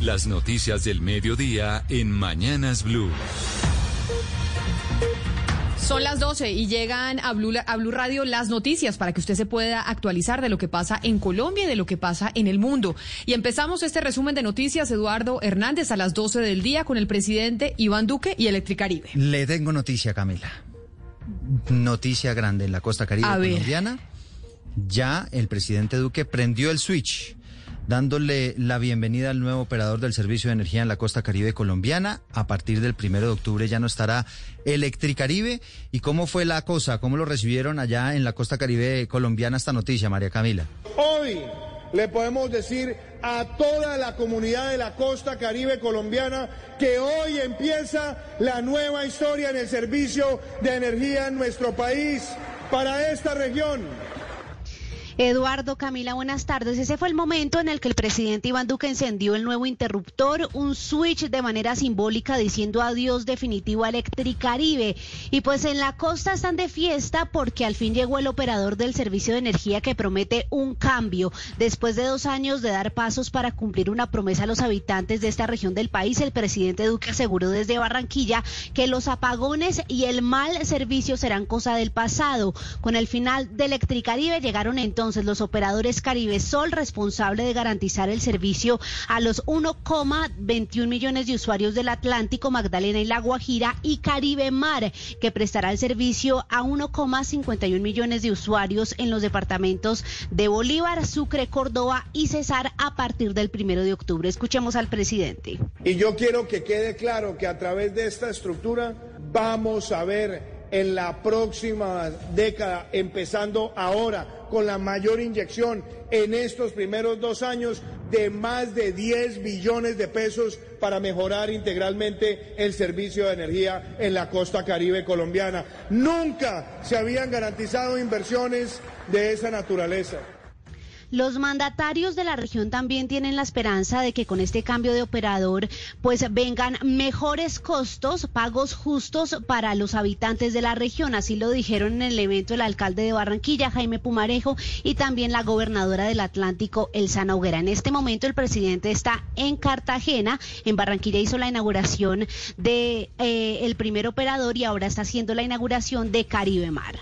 Las noticias del mediodía en Mañanas Blue. Son las 12 y llegan a Blue, a Blue, Radio las noticias para que usted se pueda actualizar de lo que pasa en Colombia y de lo que pasa en el mundo. Y empezamos este resumen de noticias, Eduardo Hernández, a las 12 del día con el presidente Iván Duque y Electricaribe. Le tengo noticia, Camila. Noticia grande en la costa caribe colombiana. Ya el presidente Duque prendió el switch dándole la bienvenida al nuevo operador del servicio de energía en la costa caribe colombiana. A partir del primero de octubre ya no estará Electricaribe. ¿Y cómo fue la cosa? ¿Cómo lo recibieron allá en la costa caribe colombiana esta noticia, María Camila? Hoy le podemos decir a toda la comunidad de la costa caribe colombiana que hoy empieza la nueva historia en el servicio de energía en nuestro país para esta región. Eduardo, Camila, buenas tardes. Ese fue el momento en el que el presidente Iván Duque encendió el nuevo interruptor, un switch de manera simbólica diciendo adiós definitivo a Electricaribe. Y pues en la costa están de fiesta porque al fin llegó el operador del servicio de energía que promete un cambio. Después de dos años de dar pasos para cumplir una promesa a los habitantes de esta región del país, el presidente Duque aseguró desde Barranquilla que los apagones y el mal servicio serán cosa del pasado. Con el final de Electricaribe llegaron entonces entonces los operadores Caribe Sol, responsable de garantizar el servicio a los 1,21 millones de usuarios del Atlántico, Magdalena y La Guajira, y Caribe Mar, que prestará el servicio a 1,51 millones de usuarios en los departamentos de Bolívar, Sucre, Córdoba y Cesar a partir del primero de octubre. Escuchemos al presidente. Y yo quiero que quede claro que a través de esta estructura vamos a ver en la próxima década, empezando ahora con la mayor inyección en estos primeros dos años de más de 10 billones de pesos para mejorar integralmente el servicio de energía en la costa caribe colombiana. Nunca se habían garantizado inversiones de esa naturaleza. Los mandatarios de la región también tienen la esperanza de que con este cambio de operador pues vengan mejores costos, pagos justos para los habitantes de la región. Así lo dijeron en el evento el alcalde de Barranquilla, Jaime Pumarejo, y también la gobernadora del Atlántico, Elsa Noguera. En este momento el presidente está en Cartagena. En Barranquilla hizo la inauguración de eh, primer operador y ahora está haciendo la inauguración de Caribe Mar.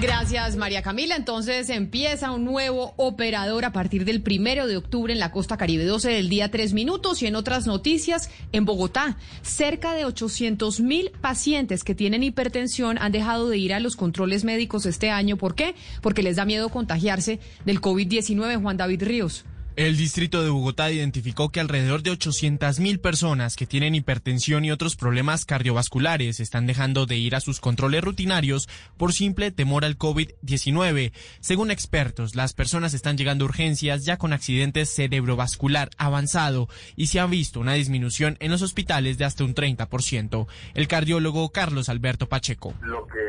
Gracias, María Camila. Entonces empieza un nuevo operador a partir del primero de octubre en la costa Caribe, 12 del día, tres minutos. Y en otras noticias, en Bogotá, cerca de 800 mil pacientes que tienen hipertensión han dejado de ir a los controles médicos este año. ¿Por qué? Porque les da miedo contagiarse del COVID-19. Juan David Ríos. El distrito de Bogotá identificó que alrededor de 800.000 personas que tienen hipertensión y otros problemas cardiovasculares están dejando de ir a sus controles rutinarios por simple temor al COVID-19. Según expertos, las personas están llegando a urgencias ya con accidentes cerebrovascular avanzado y se ha visto una disminución en los hospitales de hasta un 30%. El cardiólogo Carlos Alberto Pacheco.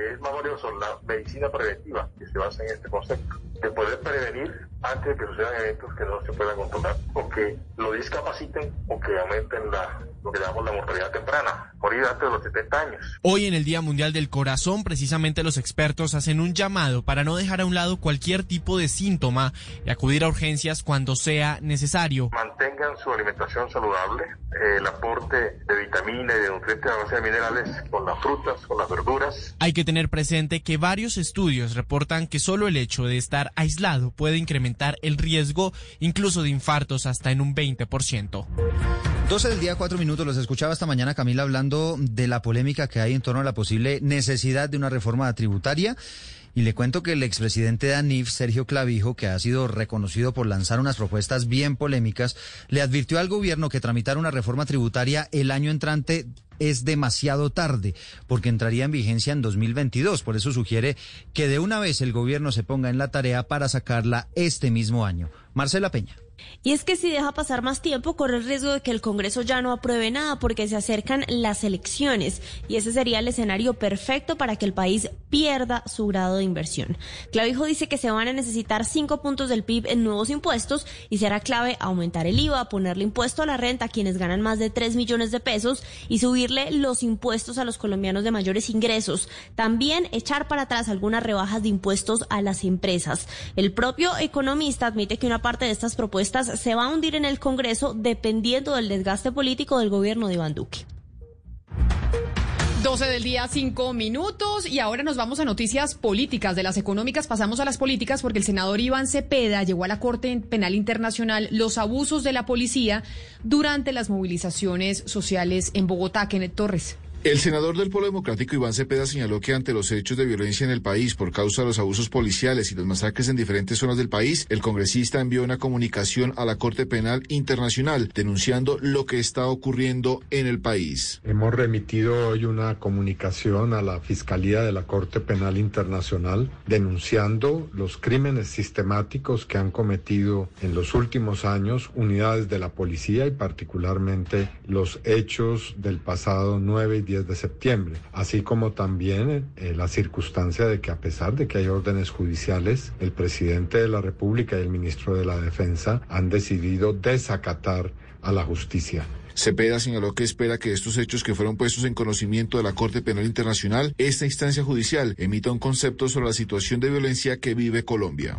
Es más valioso, la medicina preventiva, que se basa en este concepto, de poder prevenir antes de que sucedan eventos que no se puedan controlar o que lo discapaciten o que aumenten la, lo que llamamos la mortalidad temprana, morir antes de los 70 años. Hoy en el Día Mundial del Corazón, precisamente los expertos hacen un llamado para no dejar a un lado cualquier tipo de síntoma y acudir a urgencias cuando sea necesario. Mantengan su alimentación saludable, eh, el aporte de vitamina y de nutrientes a base de minerales con las frutas, con las verduras. Hay que tener presente que varios estudios reportan que solo el hecho de estar aislado puede incrementar el riesgo incluso de infartos hasta en un 20%. 12 del día, 4 minutos. Los escuchaba esta mañana Camila hablando de la polémica que hay en torno a la posible necesidad de una reforma tributaria. Y le cuento que el expresidente de ANIF, Sergio Clavijo, que ha sido reconocido por lanzar unas propuestas bien polémicas, le advirtió al gobierno que tramitar una reforma tributaria el año entrante es demasiado tarde, porque entraría en vigencia en 2022. Por eso sugiere que de una vez el gobierno se ponga en la tarea para sacarla este mismo año. Marcela Peña. Y es que si deja pasar más tiempo, corre el riesgo de que el Congreso ya no apruebe nada porque se acercan las elecciones y ese sería el escenario perfecto para que el país pierda su grado de inversión. Clavijo dice que se van a necesitar cinco puntos del PIB en nuevos impuestos y será clave aumentar el IVA, ponerle impuesto a la renta a quienes ganan más de 3 millones de pesos y subirle los impuestos a los colombianos de mayores ingresos. También echar para atrás algunas rebajas de impuestos a las empresas. El propio economista admite que una parte de estas propuestas se va a hundir en el Congreso dependiendo del desgaste político del gobierno de Iván Duque. 12 del día, 5 minutos. Y ahora nos vamos a noticias políticas. De las económicas pasamos a las políticas porque el senador Iván Cepeda llevó a la Corte Penal Internacional los abusos de la policía durante las movilizaciones sociales en Bogotá. Kenneth Torres. El senador del Polo Democrático Iván Cepeda señaló que ante los hechos de violencia en el país por causa de los abusos policiales y los masacres en diferentes zonas del país, el congresista envió una comunicación a la Corte Penal Internacional denunciando lo que está ocurriendo en el país. Hemos remitido hoy una comunicación a la Fiscalía de la Corte Penal Internacional denunciando los crímenes sistemáticos que han cometido en los últimos años unidades de la policía y particularmente los hechos del pasado 9 y 10 de septiembre, así como también eh, la circunstancia de que a pesar de que hay órdenes judiciales, el presidente de la República y el ministro de la Defensa han decidido desacatar a la justicia. Cepeda señaló que espera que estos hechos que fueron puestos en conocimiento de la Corte Penal Internacional, esta instancia judicial emita un concepto sobre la situación de violencia que vive Colombia.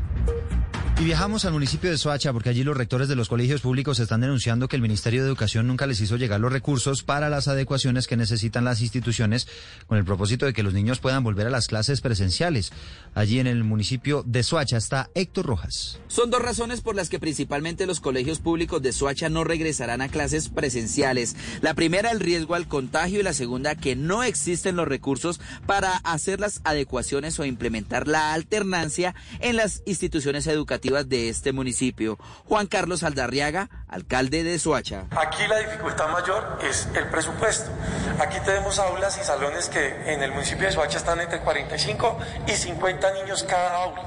Y viajamos al municipio de Soacha porque allí los rectores de los colegios públicos están denunciando que el Ministerio de Educación nunca les hizo llegar los recursos para las adecuaciones que necesitan las instituciones con el propósito de que los niños puedan volver a las clases presenciales. Allí en el municipio de Soacha está Héctor Rojas. Son dos razones por las que principalmente los colegios públicos de Soacha no regresarán a clases presenciales. La primera, el riesgo al contagio y la segunda, que no existen los recursos para hacer las adecuaciones o implementar la alternancia en las instituciones educativas de este municipio. Juan Carlos Aldarriaga, alcalde de Soacha. Aquí la dificultad mayor es el presupuesto. Aquí tenemos aulas y salones que en el municipio de Soacha están entre 45 y 50 niños cada aula.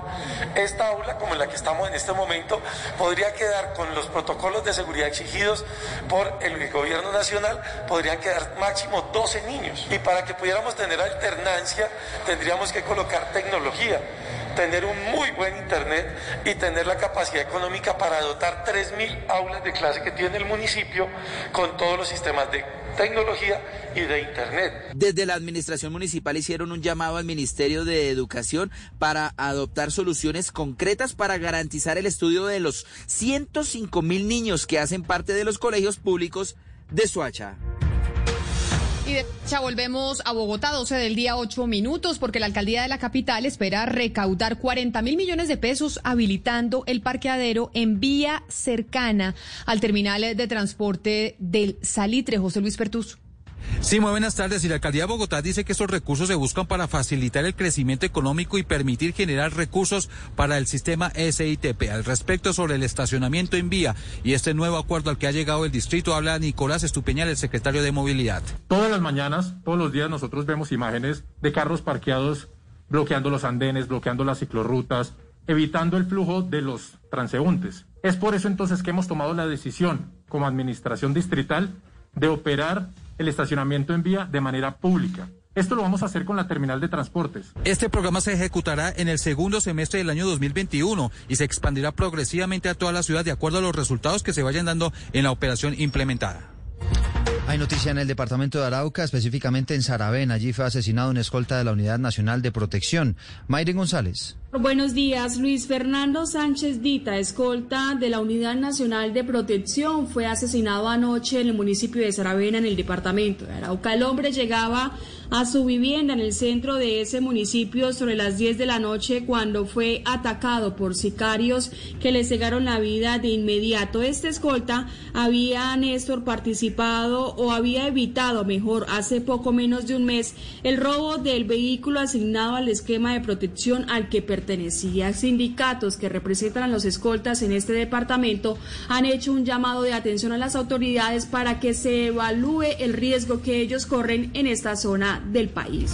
Esta aula, como la que estamos en este momento, podría quedar con los protocolos de seguridad exigidos por el gobierno nacional, podrían quedar máximo 12 niños. Y para que pudiéramos tener alternancia, tendríamos que colocar tecnología tener un muy buen Internet y tener la capacidad económica para dotar 3.000 aulas de clase que tiene el municipio con todos los sistemas de tecnología y de Internet. Desde la Administración Municipal hicieron un llamado al Ministerio de Educación para adoptar soluciones concretas para garantizar el estudio de los 105 mil niños que hacen parte de los colegios públicos de Suacha. Y de ya volvemos a Bogotá, 12 del día, 8 minutos, porque la alcaldía de la capital espera recaudar 40 mil millones de pesos habilitando el parqueadero en vía cercana al terminal de transporte del Salitre. José Luis Pertus. Sí, muy buenas tardes. Y la alcaldía de Bogotá dice que estos recursos se buscan para facilitar el crecimiento económico y permitir generar recursos para el sistema SITP. Al respecto sobre el estacionamiento en vía y este nuevo acuerdo al que ha llegado el distrito, habla Nicolás Estupeñal, el secretario de Movilidad. Todas las mañanas, todos los días nosotros vemos imágenes de carros parqueados bloqueando los andenes, bloqueando las ciclorrutas, evitando el flujo de los transeúntes. Es por eso entonces que hemos tomado la decisión como administración distrital de operar el estacionamiento en vía de manera pública. Esto lo vamos a hacer con la terminal de transportes. Este programa se ejecutará en el segundo semestre del año 2021 y se expandirá progresivamente a toda la ciudad de acuerdo a los resultados que se vayan dando en la operación implementada. Hay noticia en el departamento de Arauca, específicamente en Saravén. Allí fue asesinado un escolta de la Unidad Nacional de Protección. Mayren González. Buenos días. Luis Fernando Sánchez Dita, escolta de la Unidad Nacional de Protección, fue asesinado anoche en el municipio de Saravena, en el departamento de Arauca. El hombre llegaba a su vivienda en el centro de ese municipio sobre las 10 de la noche cuando fue atacado por sicarios que le cegaron la vida de inmediato. Este escolta había, Néstor, participado o había evitado, mejor, hace poco menos de un mes, el robo del vehículo asignado al esquema de protección al que pertenecía. Sindicatos que representan a los escoltas en este departamento han hecho un llamado de atención a las autoridades para que se evalúe el riesgo que ellos corren en esta zona del país.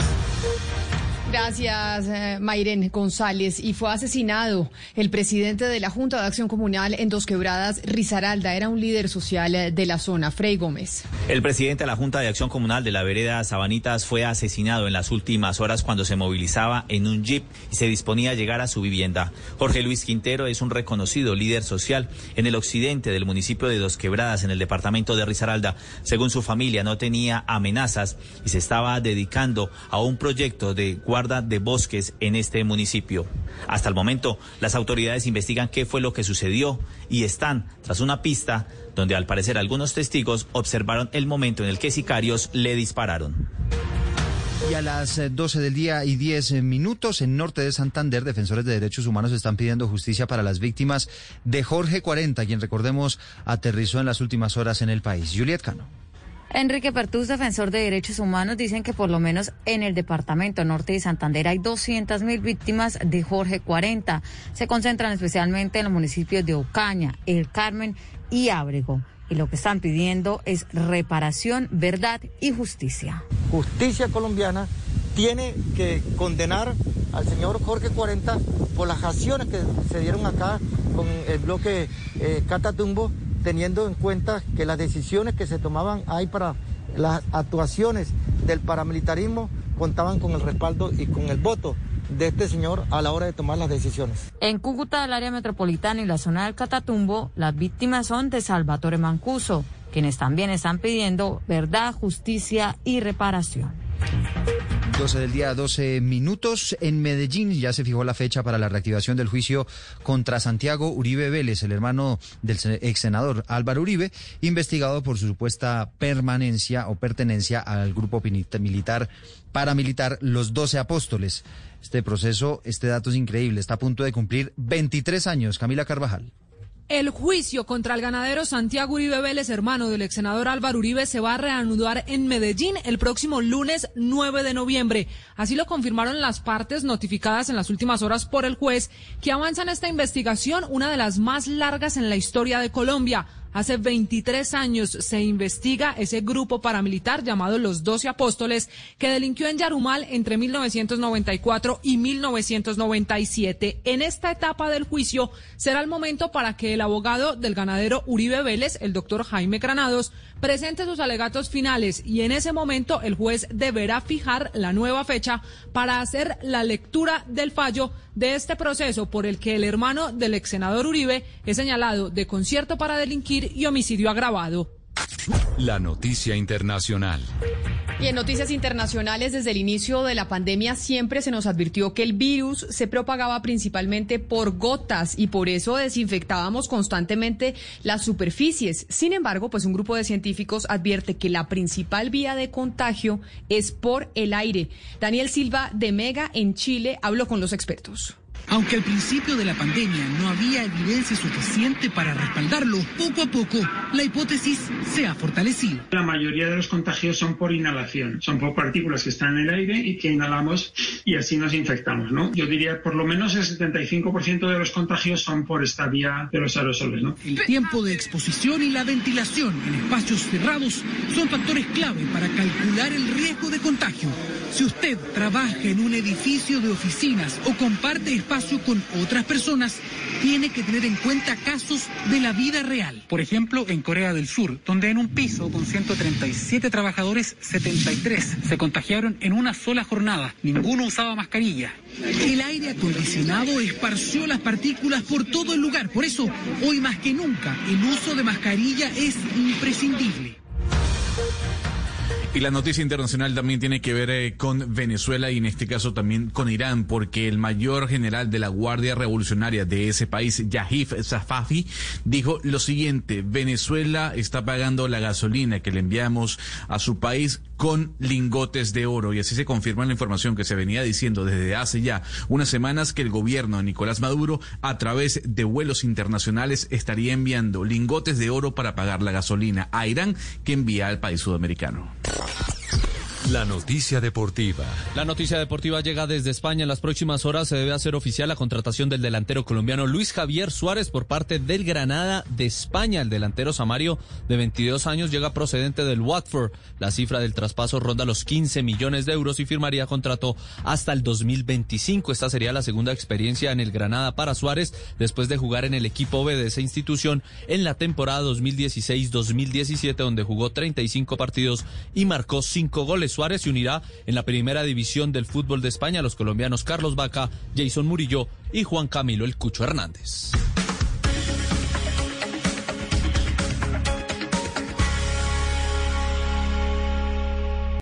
Gracias, eh, Mayren González. Y fue asesinado el presidente de la Junta de Acción Comunal en Dos Quebradas, Rizaralda. Era un líder social eh, de la zona, Frei Gómez. El presidente de la Junta de Acción Comunal de la vereda Sabanitas fue asesinado en las últimas horas cuando se movilizaba en un jeep y se disponía a llegar a su vivienda. Jorge Luis Quintero es un reconocido líder social en el occidente del municipio de Dos Quebradas, en el departamento de Rizaralda. Según su familia, no tenía amenazas y se estaba dedicando a un proyecto de guardia guarda de bosques en este municipio. Hasta el momento, las autoridades investigan qué fue lo que sucedió y están tras una pista donde al parecer algunos testigos observaron el momento en el que sicarios le dispararon. Y a las 12 eh, del día y 10 eh, minutos en norte de Santander, defensores de derechos humanos están pidiendo justicia para las víctimas de Jorge 40, quien recordemos aterrizó en las últimas horas en el país. Juliet Cano. Enrique Pertús, defensor de derechos humanos, dicen que por lo menos en el departamento norte de Santander hay 200 mil víctimas de Jorge 40. Se concentran especialmente en los municipios de Ocaña, El Carmen y Ábrego y lo que están pidiendo es reparación, verdad y justicia. Justicia colombiana tiene que condenar al señor Jorge 40 por las acciones que se dieron acá con el bloque eh, Catatumbo, teniendo en cuenta que las decisiones que se tomaban ahí para las actuaciones del paramilitarismo contaban con el respaldo y con el voto de este señor a la hora de tomar las decisiones. En Cúcuta, el área metropolitana y la zona del Catatumbo, las víctimas son de Salvatore Mancuso, quienes también están pidiendo verdad, justicia y reparación. 12 del día, 12 minutos. En Medellín ya se fijó la fecha para la reactivación del juicio contra Santiago Uribe Vélez, el hermano del ex senador Álvaro Uribe, investigado por su supuesta permanencia o pertenencia al grupo militar paramilitar Los Doce Apóstoles. Este proceso, este dato es increíble, está a punto de cumplir 23 años. Camila Carvajal. El juicio contra el ganadero Santiago Uribe Vélez, hermano del ex senador Álvaro Uribe, se va a reanudar en Medellín el próximo lunes 9 de noviembre. Así lo confirmaron las partes notificadas en las últimas horas por el juez, que avanza en esta investigación, una de las más largas en la historia de Colombia. Hace 23 años se investiga ese grupo paramilitar llamado los Doce Apóstoles que delinquió en Yarumal entre 1994 y 1997. En esta etapa del juicio será el momento para que el abogado del ganadero Uribe Vélez, el doctor Jaime Granados, presente sus alegatos finales y en ese momento el juez deberá fijar la nueva fecha para hacer la lectura del fallo de este proceso por el que el hermano del ex senador Uribe es señalado de concierto para delinquir y homicidio agravado. La noticia internacional. Y en noticias internacionales, desde el inicio de la pandemia siempre se nos advirtió que el virus se propagaba principalmente por gotas y por eso desinfectábamos constantemente las superficies. Sin embargo, pues un grupo de científicos advierte que la principal vía de contagio es por el aire. Daniel Silva de Mega en Chile habló con los expertos. Aunque al principio de la pandemia no había evidencia suficiente para respaldarlo, poco a poco la hipótesis se ha fortalecido. La mayoría de los contagios son por inhalación, son por partículas que están en el aire y que inhalamos y así nos infectamos, ¿no? Yo diría por lo menos el 75% de los contagios son por esta vía de los aerosoles, ¿no? El tiempo de exposición y la ventilación en espacios cerrados son factores clave para calcular el riesgo de contagio. Si usted trabaja en un edificio de oficinas o comparte espacio con otras personas, tiene que tener en cuenta casos de la vida real. Por ejemplo, en Corea del Sur, donde en un piso con 137 trabajadores, 73 se contagiaron en una sola jornada. Ninguno usaba mascarilla. El aire acondicionado esparció las partículas por todo el lugar. Por eso, hoy más que nunca, el uso de mascarilla es imprescindible. Y la noticia internacional también tiene que ver eh, con Venezuela y en este caso también con Irán, porque el mayor general de la Guardia Revolucionaria de ese país, Yahif Zafafi, dijo lo siguiente, Venezuela está pagando la gasolina que le enviamos a su país con lingotes de oro y así se confirma la información que se venía diciendo desde hace ya unas semanas que el gobierno de Nicolás Maduro a través de vuelos internacionales estaría enviando lingotes de oro para pagar la gasolina a Irán que envía al país sudamericano. La noticia deportiva. La noticia deportiva llega desde España. En las próximas horas se debe hacer oficial la contratación del delantero colombiano Luis Javier Suárez por parte del Granada de España. El delantero Samario, de 22 años, llega procedente del Watford. La cifra del traspaso ronda los 15 millones de euros y firmaría contrato hasta el 2025. Esta sería la segunda experiencia en el Granada para Suárez después de jugar en el equipo B de esa institución en la temporada 2016-2017, donde jugó 35 partidos y marcó 5 goles. Suárez se unirá en la primera división del fútbol de España a los colombianos Carlos Vaca, Jason Murillo y Juan Camilo El Cucho Hernández.